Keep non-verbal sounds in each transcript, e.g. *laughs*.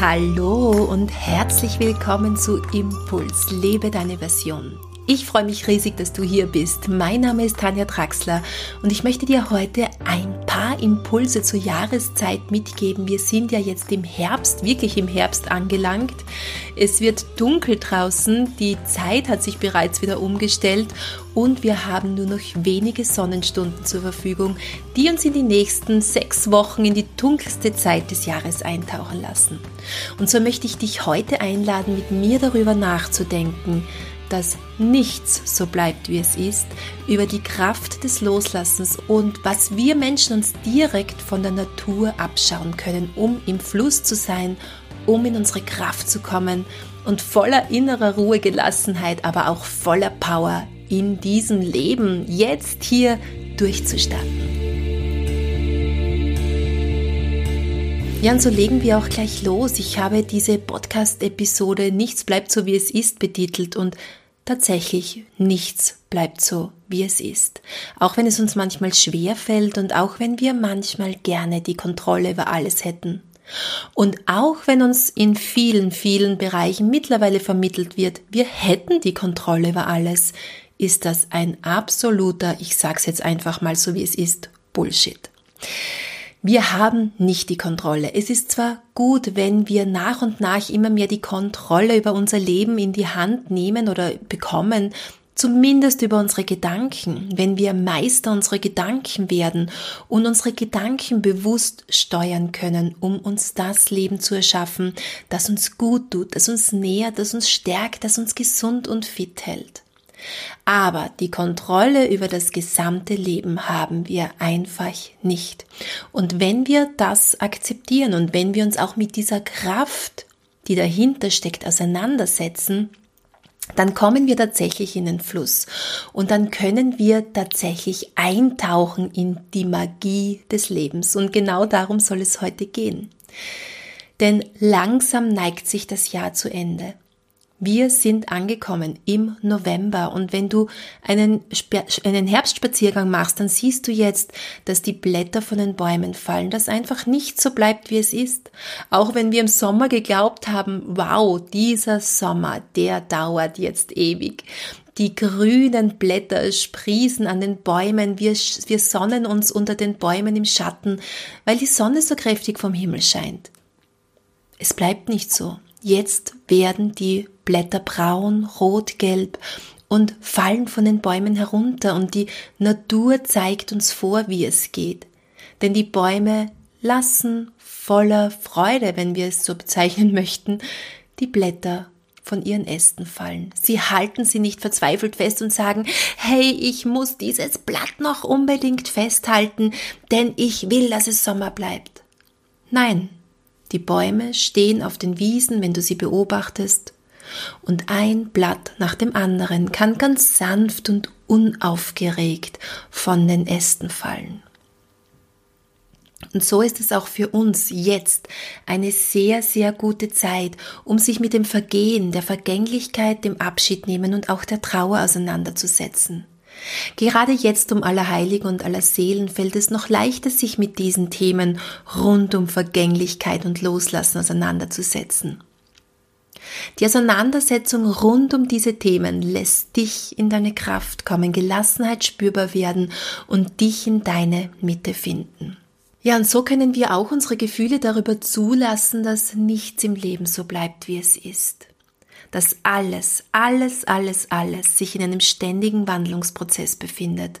Hallo und herzlich willkommen zu Impuls, lebe deine Version. Ich freue mich riesig, dass du hier bist. Mein Name ist Tanja Traxler und ich möchte dir heute ein Impulse zur Jahreszeit mitgeben. Wir sind ja jetzt im Herbst, wirklich im Herbst angelangt. Es wird dunkel draußen, die Zeit hat sich bereits wieder umgestellt und wir haben nur noch wenige Sonnenstunden zur Verfügung, die uns in die nächsten sechs Wochen in die dunkelste Zeit des Jahres eintauchen lassen. Und so möchte ich dich heute einladen, mit mir darüber nachzudenken, dass nichts so bleibt, wie es ist, über die Kraft des Loslassens und was wir Menschen uns direkt von der Natur abschauen können, um im Fluss zu sein, um in unsere Kraft zu kommen und voller innerer Ruhe, Gelassenheit, aber auch voller Power in diesem Leben jetzt hier durchzustarten. Ja, und so legen wir auch gleich los. Ich habe diese Podcast-Episode Nichts bleibt so wie es ist betitelt und tatsächlich nichts bleibt so, wie es ist. Auch wenn es uns manchmal schwer fällt und auch wenn wir manchmal gerne die Kontrolle über alles hätten. Und auch wenn uns in vielen, vielen Bereichen mittlerweile vermittelt wird, wir hätten die Kontrolle über alles, ist das ein absoluter, ich sag's jetzt einfach mal so wie es ist, Bullshit. Wir haben nicht die Kontrolle. Es ist zwar gut, wenn wir nach und nach immer mehr die Kontrolle über unser Leben in die Hand nehmen oder bekommen, zumindest über unsere Gedanken, wenn wir Meister unserer Gedanken werden und unsere Gedanken bewusst steuern können, um uns das Leben zu erschaffen, das uns gut tut, das uns nährt, das uns stärkt, das uns gesund und fit hält. Aber die Kontrolle über das gesamte Leben haben wir einfach nicht. Und wenn wir das akzeptieren und wenn wir uns auch mit dieser Kraft, die dahinter steckt, auseinandersetzen, dann kommen wir tatsächlich in den Fluss und dann können wir tatsächlich eintauchen in die Magie des Lebens. Und genau darum soll es heute gehen. Denn langsam neigt sich das Jahr zu Ende. Wir sind angekommen im November und wenn du einen, einen Herbstspaziergang machst, dann siehst du jetzt, dass die Blätter von den Bäumen fallen, dass einfach nicht so bleibt, wie es ist. Auch wenn wir im Sommer geglaubt haben, wow, dieser Sommer, der dauert jetzt ewig. Die grünen Blätter sprießen an den Bäumen, wir, wir sonnen uns unter den Bäumen im Schatten, weil die Sonne so kräftig vom Himmel scheint. Es bleibt nicht so. Jetzt werden die Blätter braun, rot, gelb und fallen von den Bäumen herunter und die Natur zeigt uns vor, wie es geht. Denn die Bäume lassen voller Freude, wenn wir es so bezeichnen *laughs* möchten, die Blätter von ihren Ästen fallen. Sie halten sie nicht verzweifelt fest und sagen, hey, ich muss dieses Blatt noch unbedingt festhalten, denn ich will, dass es Sommer bleibt. Nein, die Bäume stehen auf den Wiesen, wenn du sie beobachtest, und ein Blatt nach dem anderen kann ganz sanft und unaufgeregt von den Ästen fallen. Und so ist es auch für uns jetzt eine sehr, sehr gute Zeit, um sich mit dem Vergehen, der Vergänglichkeit, dem Abschied nehmen und auch der Trauer auseinanderzusetzen. Gerade jetzt um aller Heiligen und aller Seelen fällt es noch leichter, sich mit diesen Themen rund um Vergänglichkeit und Loslassen auseinanderzusetzen. Die Auseinandersetzung rund um diese Themen lässt dich in deine Kraft kommen, Gelassenheit spürbar werden und dich in deine Mitte finden. Ja, und so können wir auch unsere Gefühle darüber zulassen, dass nichts im Leben so bleibt, wie es ist dass alles, alles, alles, alles sich in einem ständigen Wandlungsprozess befindet.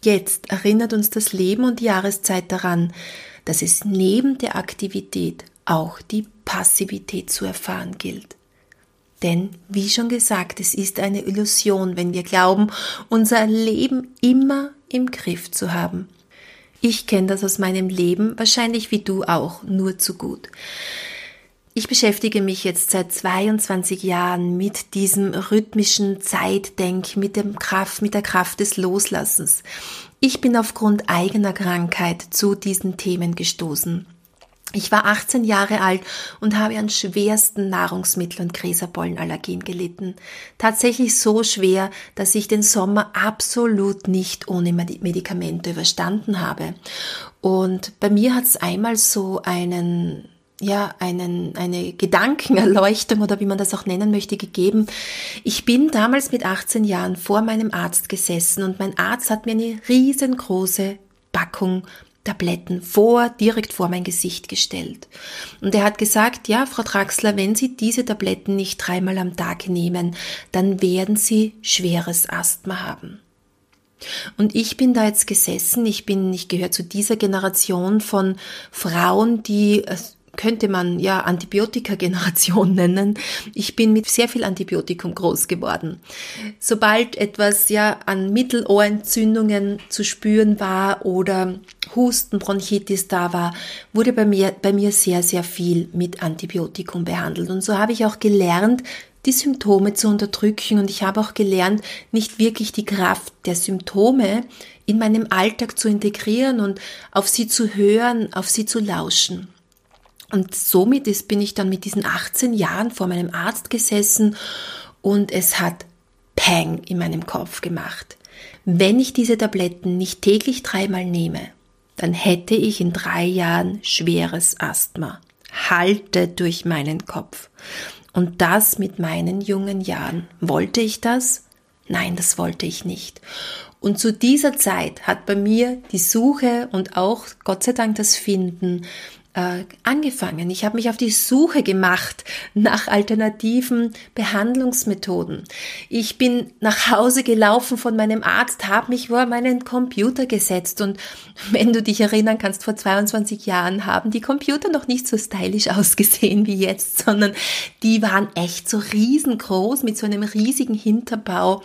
Jetzt erinnert uns das Leben und die Jahreszeit daran, dass es neben der Aktivität auch die Passivität zu erfahren gilt. Denn, wie schon gesagt, es ist eine Illusion, wenn wir glauben, unser Leben immer im Griff zu haben. Ich kenne das aus meinem Leben, wahrscheinlich wie du auch, nur zu gut. Ich beschäftige mich jetzt seit 22 Jahren mit diesem rhythmischen Zeitdenk, mit dem Kraft, mit der Kraft des Loslassens. Ich bin aufgrund eigener Krankheit zu diesen Themen gestoßen. Ich war 18 Jahre alt und habe an schwersten Nahrungsmittel- und Gräserpollenallergien gelitten. Tatsächlich so schwer, dass ich den Sommer absolut nicht ohne Medikamente überstanden habe. Und bei mir hat es einmal so einen ja, einen, eine Gedankenerleuchtung oder wie man das auch nennen möchte, gegeben. Ich bin damals mit 18 Jahren vor meinem Arzt gesessen und mein Arzt hat mir eine riesengroße Packung Tabletten vor, direkt vor mein Gesicht gestellt. Und er hat gesagt, ja, Frau Draxler, wenn Sie diese Tabletten nicht dreimal am Tag nehmen, dann werden Sie schweres Asthma haben. Und ich bin da jetzt gesessen, ich bin, ich gehöre zu dieser Generation von Frauen, die äh, könnte man ja Antibiotika-Generation *laughs* nennen. Ich bin mit sehr viel Antibiotikum groß geworden. Sobald etwas ja an Mittelohrentzündungen zu spüren war oder Husten, Bronchitis da war, wurde bei mir, bei mir sehr, sehr viel mit Antibiotikum behandelt. Und so habe ich auch gelernt, die Symptome zu unterdrücken und ich habe auch gelernt, nicht wirklich die Kraft der Symptome in meinem Alltag zu integrieren und auf sie zu hören, auf sie zu lauschen. Und somit ist, bin ich dann mit diesen 18 Jahren vor meinem Arzt gesessen und es hat Pang in meinem Kopf gemacht. Wenn ich diese Tabletten nicht täglich dreimal nehme, dann hätte ich in drei Jahren schweres Asthma. Halte durch meinen Kopf. Und das mit meinen jungen Jahren. Wollte ich das? Nein, das wollte ich nicht. Und zu dieser Zeit hat bei mir die Suche und auch Gott sei Dank das Finden äh, angefangen. Ich habe mich auf die Suche gemacht nach alternativen Behandlungsmethoden. Ich bin nach Hause gelaufen von meinem Arzt, habe mich vor meinen Computer gesetzt und *laughs* wenn du dich erinnern kannst, vor 22 Jahren haben die Computer noch nicht so stylisch *laughs* ausgesehen wie jetzt, sondern die waren echt so riesengroß mit so einem riesigen Hinterbau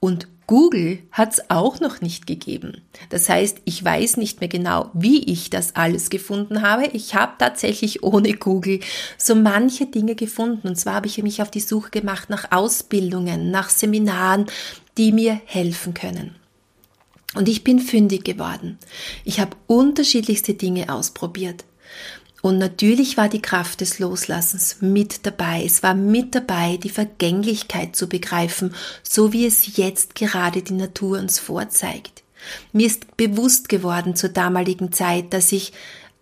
und Google hat es auch noch nicht gegeben. Das heißt, ich weiß nicht mehr genau, wie ich das alles gefunden habe. Ich habe tatsächlich ohne Google so manche Dinge gefunden. Und zwar habe ich mich auf die Suche gemacht nach Ausbildungen, nach Seminaren, die mir helfen können. Und ich bin fündig geworden. Ich habe unterschiedlichste Dinge ausprobiert. Und natürlich war die Kraft des Loslassens mit dabei. Es war mit dabei, die Vergänglichkeit zu begreifen, so wie es jetzt gerade die Natur uns vorzeigt. Mir ist bewusst geworden zur damaligen Zeit, dass ich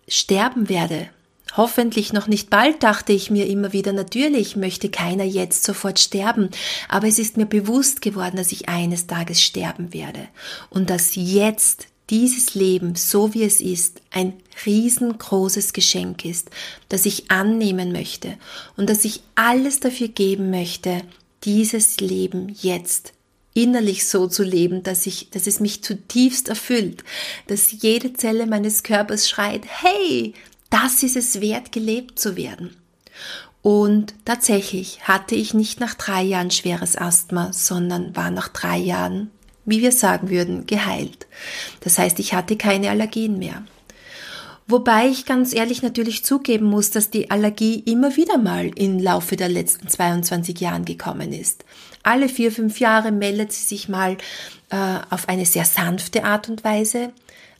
sterben werde. Hoffentlich noch nicht bald, dachte ich mir immer wieder, natürlich möchte keiner jetzt sofort sterben, aber es ist mir bewusst geworden, dass ich eines Tages sterben werde und dass jetzt dieses Leben, so wie es ist, ein riesengroßes Geschenk ist, das ich annehmen möchte und dass ich alles dafür geben möchte, dieses Leben jetzt innerlich so zu leben, dass ich, dass es mich zutiefst erfüllt, dass jede Zelle meines Körpers schreit, hey, das ist es wert, gelebt zu werden. Und tatsächlich hatte ich nicht nach drei Jahren schweres Asthma, sondern war nach drei Jahren wie wir sagen würden, geheilt. Das heißt, ich hatte keine Allergien mehr. Wobei ich ganz ehrlich natürlich zugeben muss, dass die Allergie immer wieder mal im Laufe der letzten 22 Jahren gekommen ist. Alle vier, fünf Jahre meldet sie sich mal äh, auf eine sehr sanfte Art und Weise.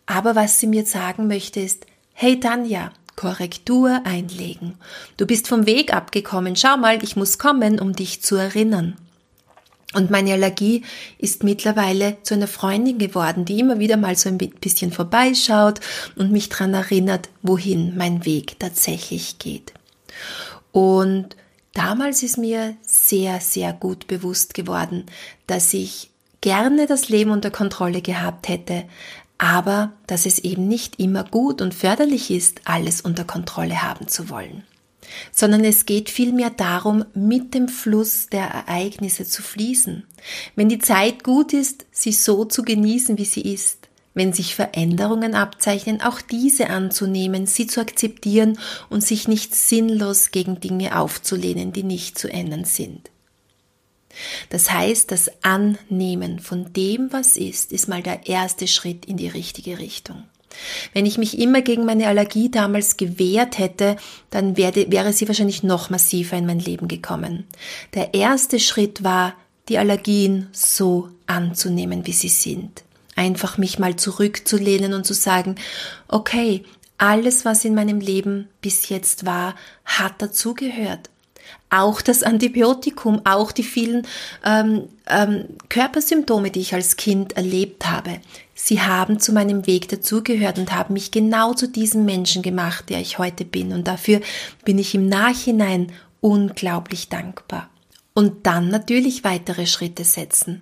Aber was sie mir sagen möchte ist, hey Tanja, Korrektur einlegen. Du bist vom Weg abgekommen. Schau mal, ich muss kommen, um dich zu erinnern. Und meine Allergie ist mittlerweile zu einer Freundin geworden, die immer wieder mal so ein bisschen vorbeischaut und mich daran erinnert, wohin mein Weg tatsächlich geht. Und damals ist mir sehr, sehr gut bewusst geworden, dass ich gerne das Leben unter Kontrolle gehabt hätte, aber dass es eben nicht immer gut und förderlich ist, alles unter Kontrolle haben zu wollen sondern es geht vielmehr darum, mit dem Fluss der Ereignisse zu fließen. Wenn die Zeit gut ist, sie so zu genießen, wie sie ist. Wenn sich Veränderungen abzeichnen, auch diese anzunehmen, sie zu akzeptieren und sich nicht sinnlos gegen Dinge aufzulehnen, die nicht zu ändern sind. Das heißt, das Annehmen von dem, was ist, ist mal der erste Schritt in die richtige Richtung. Wenn ich mich immer gegen meine Allergie damals gewehrt hätte, dann werde, wäre sie wahrscheinlich noch massiver in mein Leben gekommen. Der erste Schritt war, die Allergien so anzunehmen, wie sie sind. Einfach mich mal zurückzulehnen und zu sagen, okay, alles, was in meinem Leben bis jetzt war, hat dazugehört. Auch das Antibiotikum, auch die vielen ähm, ähm, Körpersymptome, die ich als Kind erlebt habe, sie haben zu meinem Weg dazugehört und haben mich genau zu diesem Menschen gemacht, der ich heute bin. Und dafür bin ich im Nachhinein unglaublich dankbar. Und dann natürlich weitere Schritte setzen.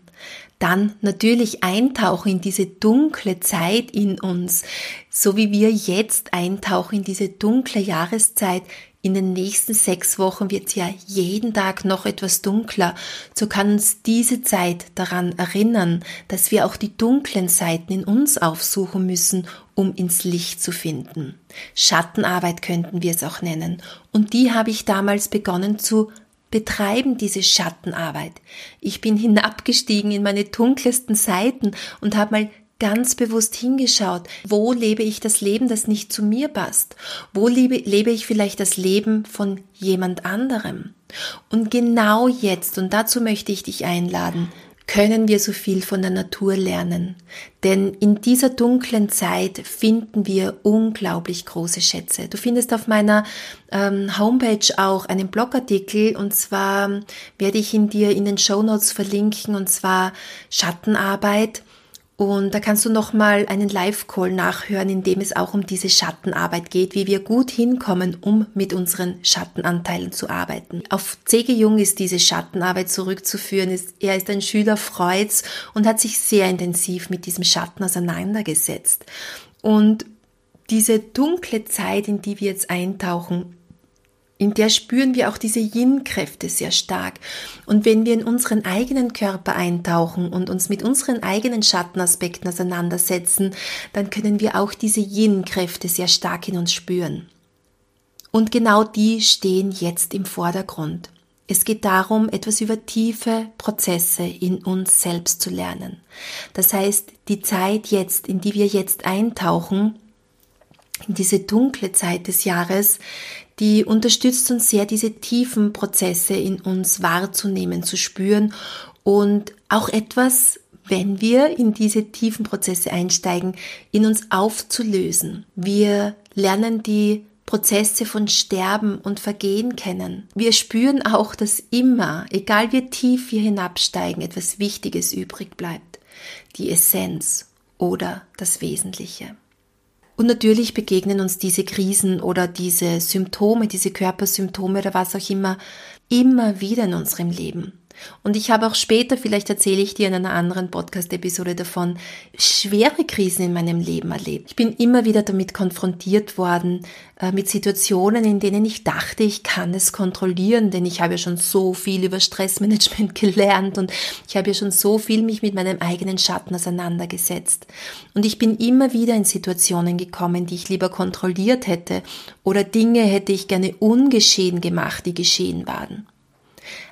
Dann natürlich eintauchen in diese dunkle Zeit in uns, so wie wir jetzt eintauchen in diese dunkle Jahreszeit, in den nächsten sechs Wochen wird ja jeden Tag noch etwas dunkler. So kann uns diese Zeit daran erinnern, dass wir auch die dunklen Seiten in uns aufsuchen müssen, um ins Licht zu finden. Schattenarbeit könnten wir es auch nennen. Und die habe ich damals begonnen zu betreiben diese Schattenarbeit. Ich bin *laughs* hinabgestiegen in meine dunkelsten Seiten und habe mal ganz bewusst hingeschaut, wo lebe ich das Leben, das nicht zu mir passt? Wo lebe, lebe ich vielleicht das Leben von jemand anderem? Und genau jetzt, und dazu möchte ich dich einladen, können wir so viel von der Natur lernen. Denn in dieser dunklen Zeit finden wir unglaublich große Schätze. Du findest auf meiner ähm, Homepage auch einen Blogartikel und zwar werde ich ihn dir in den Show Notes verlinken und zwar Schattenarbeit und da kannst du nochmal einen Live-Call nachhören, in dem es auch um diese Schattenarbeit geht, wie wir gut hinkommen, um mit unseren Schattenanteilen zu arbeiten. Auf C.G. Jung ist diese Schattenarbeit zurückzuführen. Er ist ein Schüler Freuds und hat sich sehr intensiv mit diesem Schatten auseinandergesetzt. Und diese dunkle Zeit, in die wir jetzt eintauchen, in der spüren wir auch diese Yin-Kräfte sehr stark. Und wenn wir in unseren eigenen Körper eintauchen und uns mit unseren eigenen Schattenaspekten auseinandersetzen, dann können wir auch diese Yin-Kräfte sehr stark in uns spüren. Und genau die stehen jetzt im Vordergrund. Es geht darum, etwas über tiefe Prozesse in uns selbst zu lernen. Das heißt, die Zeit jetzt, in die wir jetzt eintauchen, in diese dunkle Zeit des Jahres, die unterstützt uns sehr, diese tiefen Prozesse in uns wahrzunehmen, zu spüren und auch etwas, wenn wir in diese tiefen Prozesse einsteigen, in uns aufzulösen. Wir lernen die Prozesse von Sterben und Vergehen kennen. Wir spüren auch, dass immer, egal wie tief wir hinabsteigen, etwas Wichtiges übrig bleibt. Die Essenz oder das Wesentliche. Und natürlich begegnen uns diese Krisen oder diese Symptome, diese Körpersymptome oder was auch immer, immer wieder in unserem Leben. Und ich habe auch später, vielleicht erzähle ich dir in einer anderen Podcast-Episode davon, schwere Krisen in meinem Leben erlebt. Ich bin immer wieder damit konfrontiert worden, äh, mit Situationen, in denen ich dachte, ich kann es kontrollieren, denn ich habe ja schon so viel über Stressmanagement *laughs* gelernt und ich habe ja schon so viel mich mit meinem eigenen Schatten auseinandergesetzt. Und ich bin immer wieder in Situationen gekommen, die ich lieber kontrolliert hätte oder Dinge hätte ich gerne ungeschehen gemacht, die geschehen waren.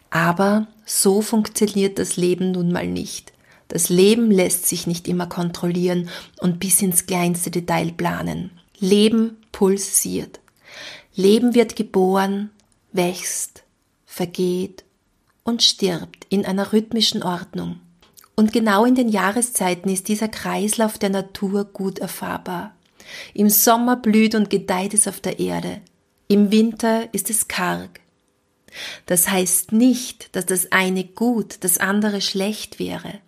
Aber so funktioniert das Leben nun mal nicht. Das Leben lässt sich nicht immer kontrollieren und bis ins kleinste Detail planen. Leben pulsiert. Leben wird geboren, wächst, vergeht und stirbt in einer rhythmischen Ordnung. Und genau in den Jahreszeiten ist dieser Kreislauf der Natur gut erfahrbar. Im Sommer blüht und gedeiht es auf der Erde. Im Winter ist es karg. Das heißt nicht, dass das eine gut, das andere schlecht wäre.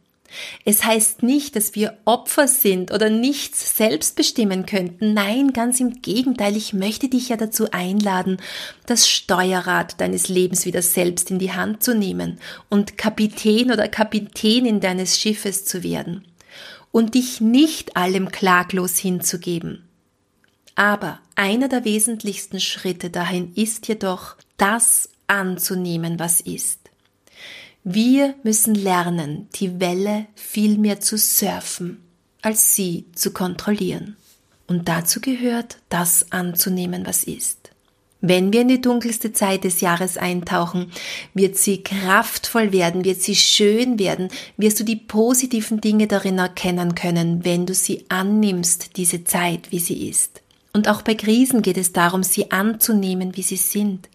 Es heißt nicht, dass wir Opfer sind oder nichts selbst bestimmen könnten. Nein, ganz im Gegenteil, ich möchte dich ja dazu einladen, das Steuerrad deines Lebens wieder selbst in die Hand zu nehmen und Kapitän oder Kapitänin deines Schiffes zu werden und dich nicht allem klaglos hinzugeben. Aber einer der wesentlichsten Schritte dahin ist jedoch, das anzunehmen, was ist. Wir müssen lernen, die Welle viel mehr zu surfen, als sie zu kontrollieren. Und dazu gehört, das anzunehmen, was ist. Wenn wir in die dunkelste Zeit des Jahres eintauchen, wird sie kraftvoll werden, wird sie schön werden, wirst du die positiven Dinge darin erkennen können, wenn du sie annimmst, diese Zeit, wie sie ist. Und auch bei Krisen geht es darum, sie anzunehmen, wie sie sind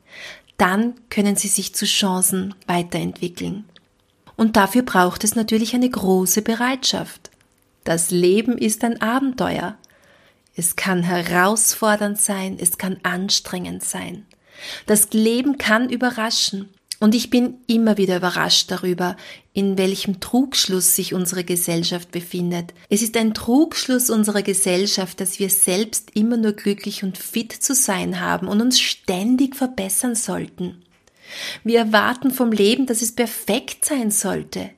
dann können sie sich zu Chancen weiterentwickeln. Und dafür braucht es natürlich eine große Bereitschaft. Das Leben ist ein Abenteuer. Es kann herausfordernd sein, es kann anstrengend sein. Das Leben kann überraschen. Und ich bin immer wieder überrascht darüber, in welchem Trugschluss sich unsere Gesellschaft befindet. Es ist ein Trugschluss unserer Gesellschaft, dass wir selbst immer nur glücklich und fit zu sein haben und uns ständig verbessern sollten. Wir erwarten vom Leben, dass es perfekt sein sollte.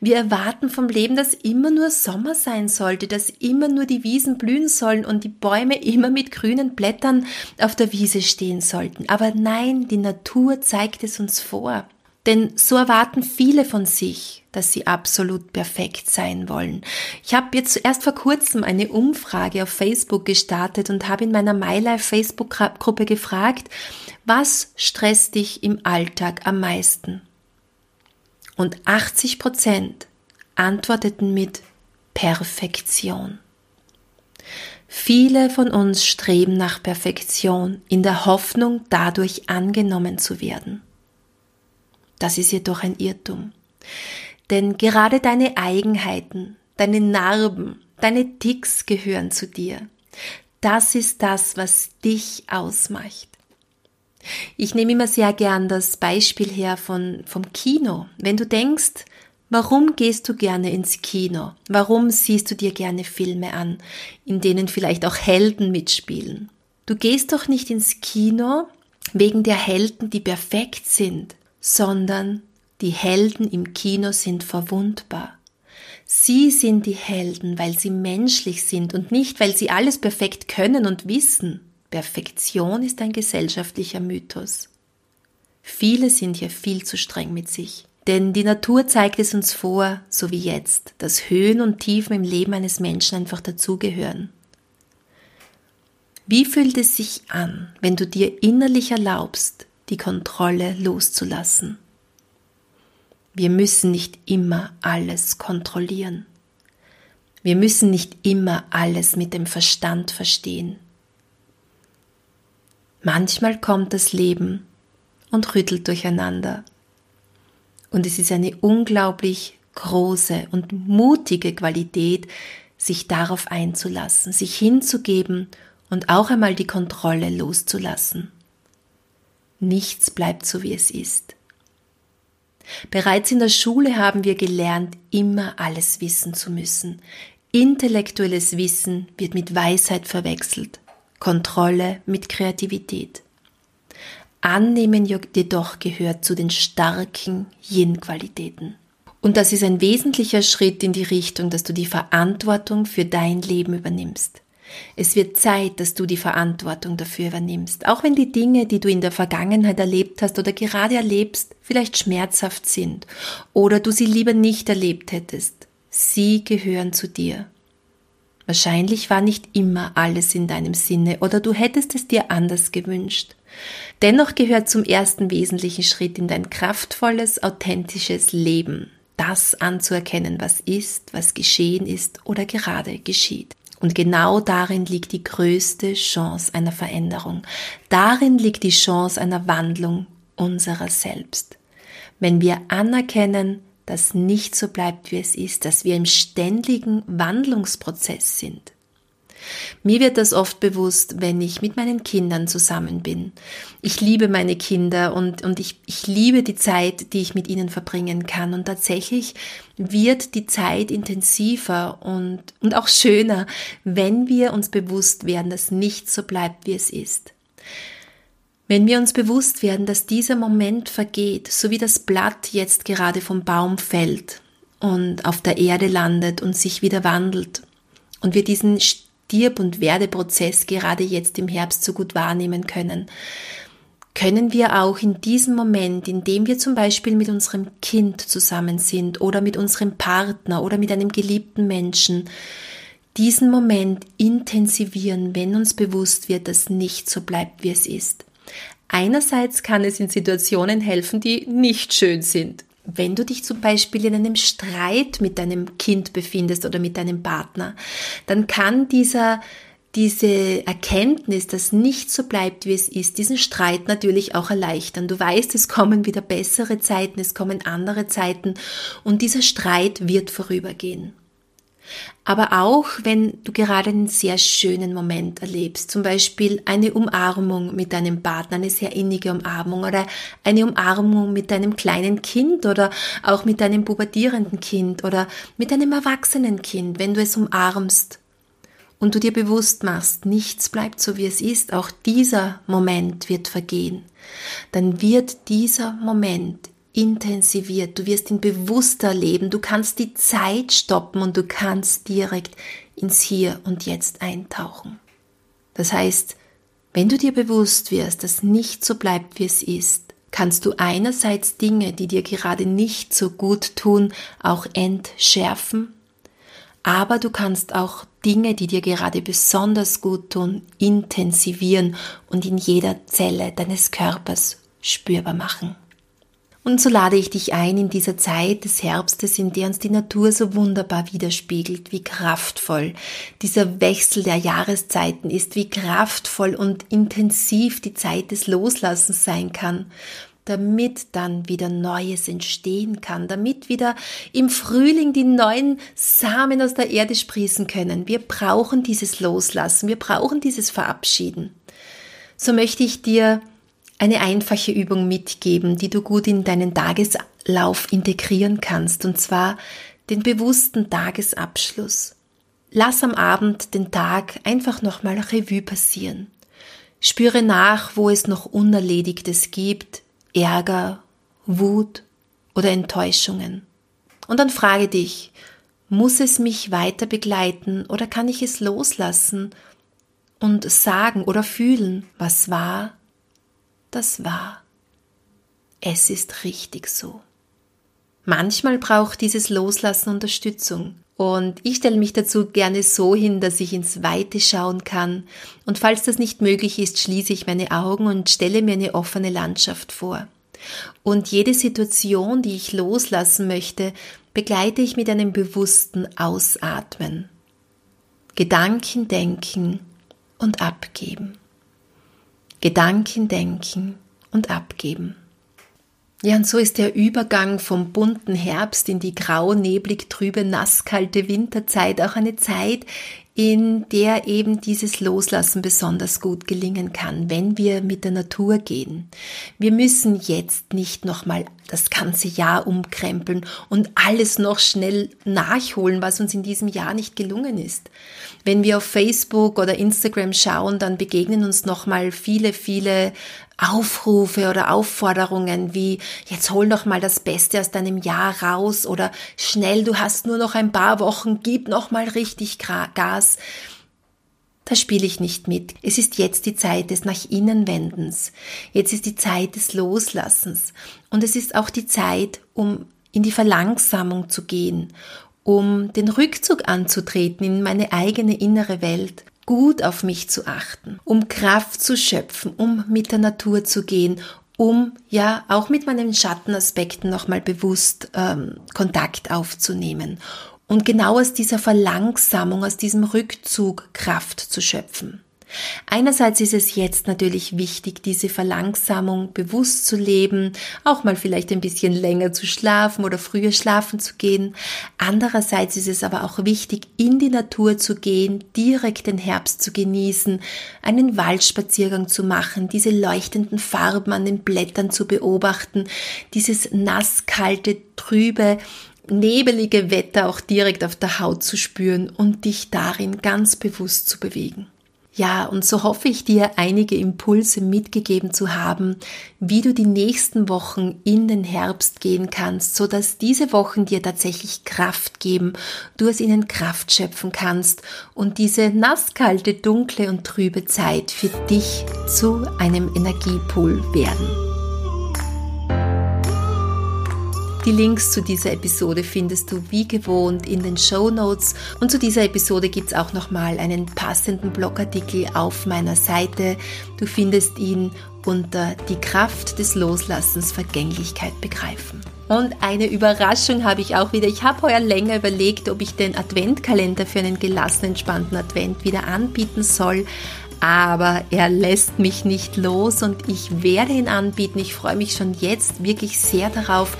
Wir erwarten vom Leben, dass immer nur Sommer sein sollte, dass immer nur die Wiesen blühen sollen und die Bäume immer mit grünen Blättern auf der Wiese stehen sollten. Aber nein, die Natur zeigt es uns vor. Denn so erwarten viele von sich, dass sie absolut perfekt sein wollen. Ich habe jetzt erst vor kurzem eine Umfrage auf Facebook gestartet und habe in meiner MyLife Facebook-Gruppe gefragt, was stresst dich im Alltag am meisten? Und 80 Prozent antworteten mit Perfektion. Viele von uns streben nach Perfektion in der Hoffnung, dadurch angenommen zu werden. Das ist jedoch ein Irrtum. Denn gerade deine Eigenheiten, deine Narben, deine Ticks gehören zu dir. Das ist das, was dich ausmacht. Ich nehme immer sehr gern das Beispiel her von, vom Kino. Wenn du denkst, warum gehst du gerne ins Kino? Warum siehst du dir gerne Filme an, in denen vielleicht auch Helden mitspielen? Du gehst doch nicht ins Kino wegen der Helden, die perfekt sind, sondern die Helden im Kino sind verwundbar. Sie sind die Helden, weil sie menschlich sind und nicht, weil sie alles perfekt können und wissen. Perfektion ist ein gesellschaftlicher Mythos. Viele sind hier viel zu streng mit sich. Denn die Natur zeigt es uns vor, so wie jetzt, dass Höhen und Tiefen im Leben eines Menschen einfach dazugehören. Wie fühlt es sich an, wenn du dir innerlich erlaubst, die Kontrolle loszulassen? Wir müssen nicht immer alles kontrollieren. Wir müssen nicht immer alles mit dem Verstand verstehen. Manchmal kommt das Leben und rüttelt durcheinander. Und es ist eine unglaublich große und mutige Qualität, sich darauf einzulassen, sich hinzugeben und auch einmal die Kontrolle loszulassen. Nichts bleibt so, wie es ist. Bereits in der Schule haben wir gelernt, immer alles wissen zu müssen. Intellektuelles Wissen wird mit Weisheit verwechselt. Kontrolle mit Kreativität. Annehmen jedoch gehört zu den starken Yin-Qualitäten. Und das ist ein wesentlicher Schritt in die Richtung, dass du die Verantwortung für dein Leben übernimmst. Es wird Zeit, dass du die Verantwortung dafür übernimmst, auch wenn die Dinge, die du in der Vergangenheit erlebt hast oder gerade erlebst, vielleicht schmerzhaft sind oder du sie lieber nicht erlebt hättest. Sie gehören zu dir. Wahrscheinlich war nicht immer alles in deinem Sinne oder du hättest es dir anders gewünscht. Dennoch gehört zum ersten wesentlichen Schritt in dein kraftvolles, authentisches Leben, das anzuerkennen, was ist, was geschehen ist oder gerade geschieht. Und genau darin liegt die größte Chance einer Veränderung. Darin liegt die Chance einer Wandlung unserer selbst. Wenn wir anerkennen, dass nicht so bleibt, wie es ist, dass wir im ständigen Wandlungsprozess sind. Mir wird das oft bewusst, wenn ich mit meinen Kindern zusammen bin. Ich liebe meine Kinder und, und ich, ich liebe die Zeit, die ich mit ihnen verbringen kann. Und tatsächlich wird die Zeit intensiver und, und auch schöner, wenn wir uns bewusst werden, dass nichts so bleibt, wie es ist. Wenn wir uns bewusst werden, dass dieser Moment vergeht, so wie das Blatt jetzt gerade vom Baum fällt und auf der Erde landet und sich wieder wandelt und wir diesen Stirb- und Werdeprozess gerade jetzt im Herbst so gut wahrnehmen können, können wir auch in diesem Moment, in dem wir zum Beispiel mit unserem Kind zusammen sind oder mit unserem Partner oder mit einem geliebten Menschen, diesen Moment intensivieren, wenn uns bewusst wird, dass nicht so bleibt, wie es ist. Einerseits kann es in Situationen helfen, die nicht schön sind. Wenn du dich zum Beispiel in einem Streit mit deinem Kind befindest oder mit deinem Partner, dann kann dieser diese Erkenntnis, dass nicht so bleibt, wie es ist, diesen Streit natürlich auch erleichtern. Du weißt, es kommen wieder bessere Zeiten, es kommen andere Zeiten und dieser Streit wird vorübergehen. Aber auch, wenn du gerade einen sehr schönen Moment erlebst, zum Beispiel eine Umarmung mit deinem Partner, eine sehr innige Umarmung oder eine Umarmung mit deinem kleinen Kind oder auch mit deinem pubertierenden Kind oder mit deinem erwachsenen Kind, wenn du es umarmst und du dir bewusst machst, nichts bleibt so wie es ist, auch dieser Moment wird vergehen, dann wird dieser Moment intensiviert, du wirst ihn bewusster leben, du kannst die Zeit stoppen und du kannst direkt ins Hier und Jetzt eintauchen. Das heißt, wenn du dir bewusst wirst, dass nicht so bleibt, wie es ist, kannst du einerseits Dinge, die dir gerade nicht so gut tun, auch entschärfen, aber du kannst auch Dinge, die dir gerade besonders gut tun, intensivieren und in jeder Zelle deines Körpers spürbar machen. Und so lade ich dich ein in dieser Zeit des Herbstes, in der uns die Natur so wunderbar widerspiegelt, wie kraftvoll dieser Wechsel der Jahreszeiten ist, wie kraftvoll und intensiv die Zeit des Loslassens sein kann, damit dann wieder Neues entstehen kann, damit wieder im Frühling die neuen Samen aus der Erde sprießen können. Wir brauchen dieses Loslassen, wir brauchen dieses Verabschieden. So möchte ich dir eine einfache Übung mitgeben, die du gut in deinen Tageslauf integrieren kannst, und zwar den bewussten Tagesabschluss. Lass am Abend den Tag einfach nochmal Revue passieren. Spüre nach, wo es noch Unerledigtes gibt, Ärger, Wut oder Enttäuschungen. Und dann frage dich, muss es mich weiter begleiten oder kann ich es loslassen und sagen oder fühlen, was war das war. Es ist richtig so. Manchmal braucht dieses Loslassen Unterstützung. Und ich stelle mich dazu gerne so hin, dass ich ins Weite schauen kann. Und falls das nicht möglich ist, schließe ich meine Augen und stelle mir eine offene Landschaft vor. Und jede Situation, die ich loslassen möchte, begleite ich mit einem bewussten Ausatmen. Gedanken denken und abgeben. Gedanken denken und abgeben. Ja, und so ist der Übergang vom bunten Herbst in die grau, neblig, trübe, nasskalte Winterzeit auch eine Zeit, in der eben dieses Loslassen besonders gut gelingen kann, wenn wir mit der Natur gehen. Wir müssen jetzt nicht nochmal das ganze Jahr umkrempeln und alles noch schnell nachholen, was uns in diesem Jahr nicht gelungen ist. Wenn wir auf Facebook oder Instagram schauen, dann begegnen uns nochmal viele, viele Aufrufe oder Aufforderungen wie jetzt hol noch mal das Beste aus deinem Jahr raus oder schnell, du hast nur noch ein paar Wochen, gib noch mal richtig Gas. Da spiele ich nicht mit. Es ist jetzt die Zeit des nach innen wendens. Jetzt ist die Zeit des Loslassens und es ist auch die Zeit, um in die Verlangsamung zu gehen, um den Rückzug anzutreten in meine eigene innere Welt gut auf mich zu achten, um Kraft zu schöpfen, um mit der Natur zu gehen, um ja auch mit meinen Schattenaspekten nochmal bewusst ähm, Kontakt aufzunehmen und genau aus dieser Verlangsamung, aus diesem Rückzug Kraft zu schöpfen. Einerseits ist es jetzt natürlich wichtig, diese Verlangsamung bewusst zu leben, auch mal vielleicht ein bisschen länger zu schlafen oder früher schlafen zu gehen. Andererseits ist es aber auch wichtig, in die Natur zu gehen, direkt den Herbst zu genießen, einen Waldspaziergang zu machen, diese leuchtenden Farben an den Blättern zu beobachten, dieses nasskalte, trübe, nebelige Wetter auch direkt auf der Haut zu spüren und dich darin ganz bewusst zu bewegen. Ja, und so hoffe ich dir einige Impulse mitgegeben zu haben, wie du die nächsten Wochen in den Herbst gehen kannst, so dass diese Wochen dir tatsächlich Kraft geben, du aus ihnen Kraft schöpfen kannst und diese nasskalte, dunkle und trübe Zeit für dich zu einem Energiepool werden. Die Links zu dieser Episode findest du wie gewohnt in den Show Notes und zu dieser Episode gibt es auch nochmal einen passenden Blogartikel auf meiner Seite. Du findest ihn unter Die Kraft des Loslassens Vergänglichkeit begreifen. Und eine Überraschung habe ich auch wieder. Ich habe heuer länger überlegt, ob ich den Adventkalender für einen gelassenen, entspannten Advent wieder anbieten soll aber er lässt mich nicht los und ich werde ihn anbieten. Ich freue mich schon jetzt wirklich sehr darauf,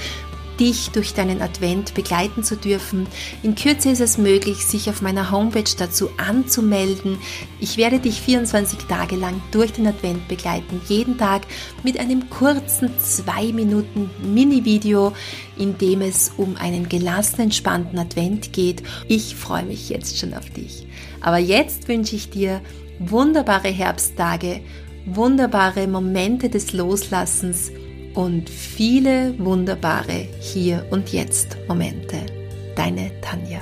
dich durch deinen Advent begleiten zu dürfen. In Kürze ist es möglich, sich auf meiner Homepage dazu anzumelden. Ich werde dich 24 Tage lang durch den Advent begleiten, jeden Tag mit einem kurzen 2 Minuten Mini-Video, in dem es um einen gelassenen, entspannten Advent geht. Ich freue mich jetzt schon auf dich. Aber jetzt wünsche ich dir wunderbare Herbsttage, wunderbare Momente des Loslassens, und viele wunderbare Hier und Jetzt Momente. Deine Tanja.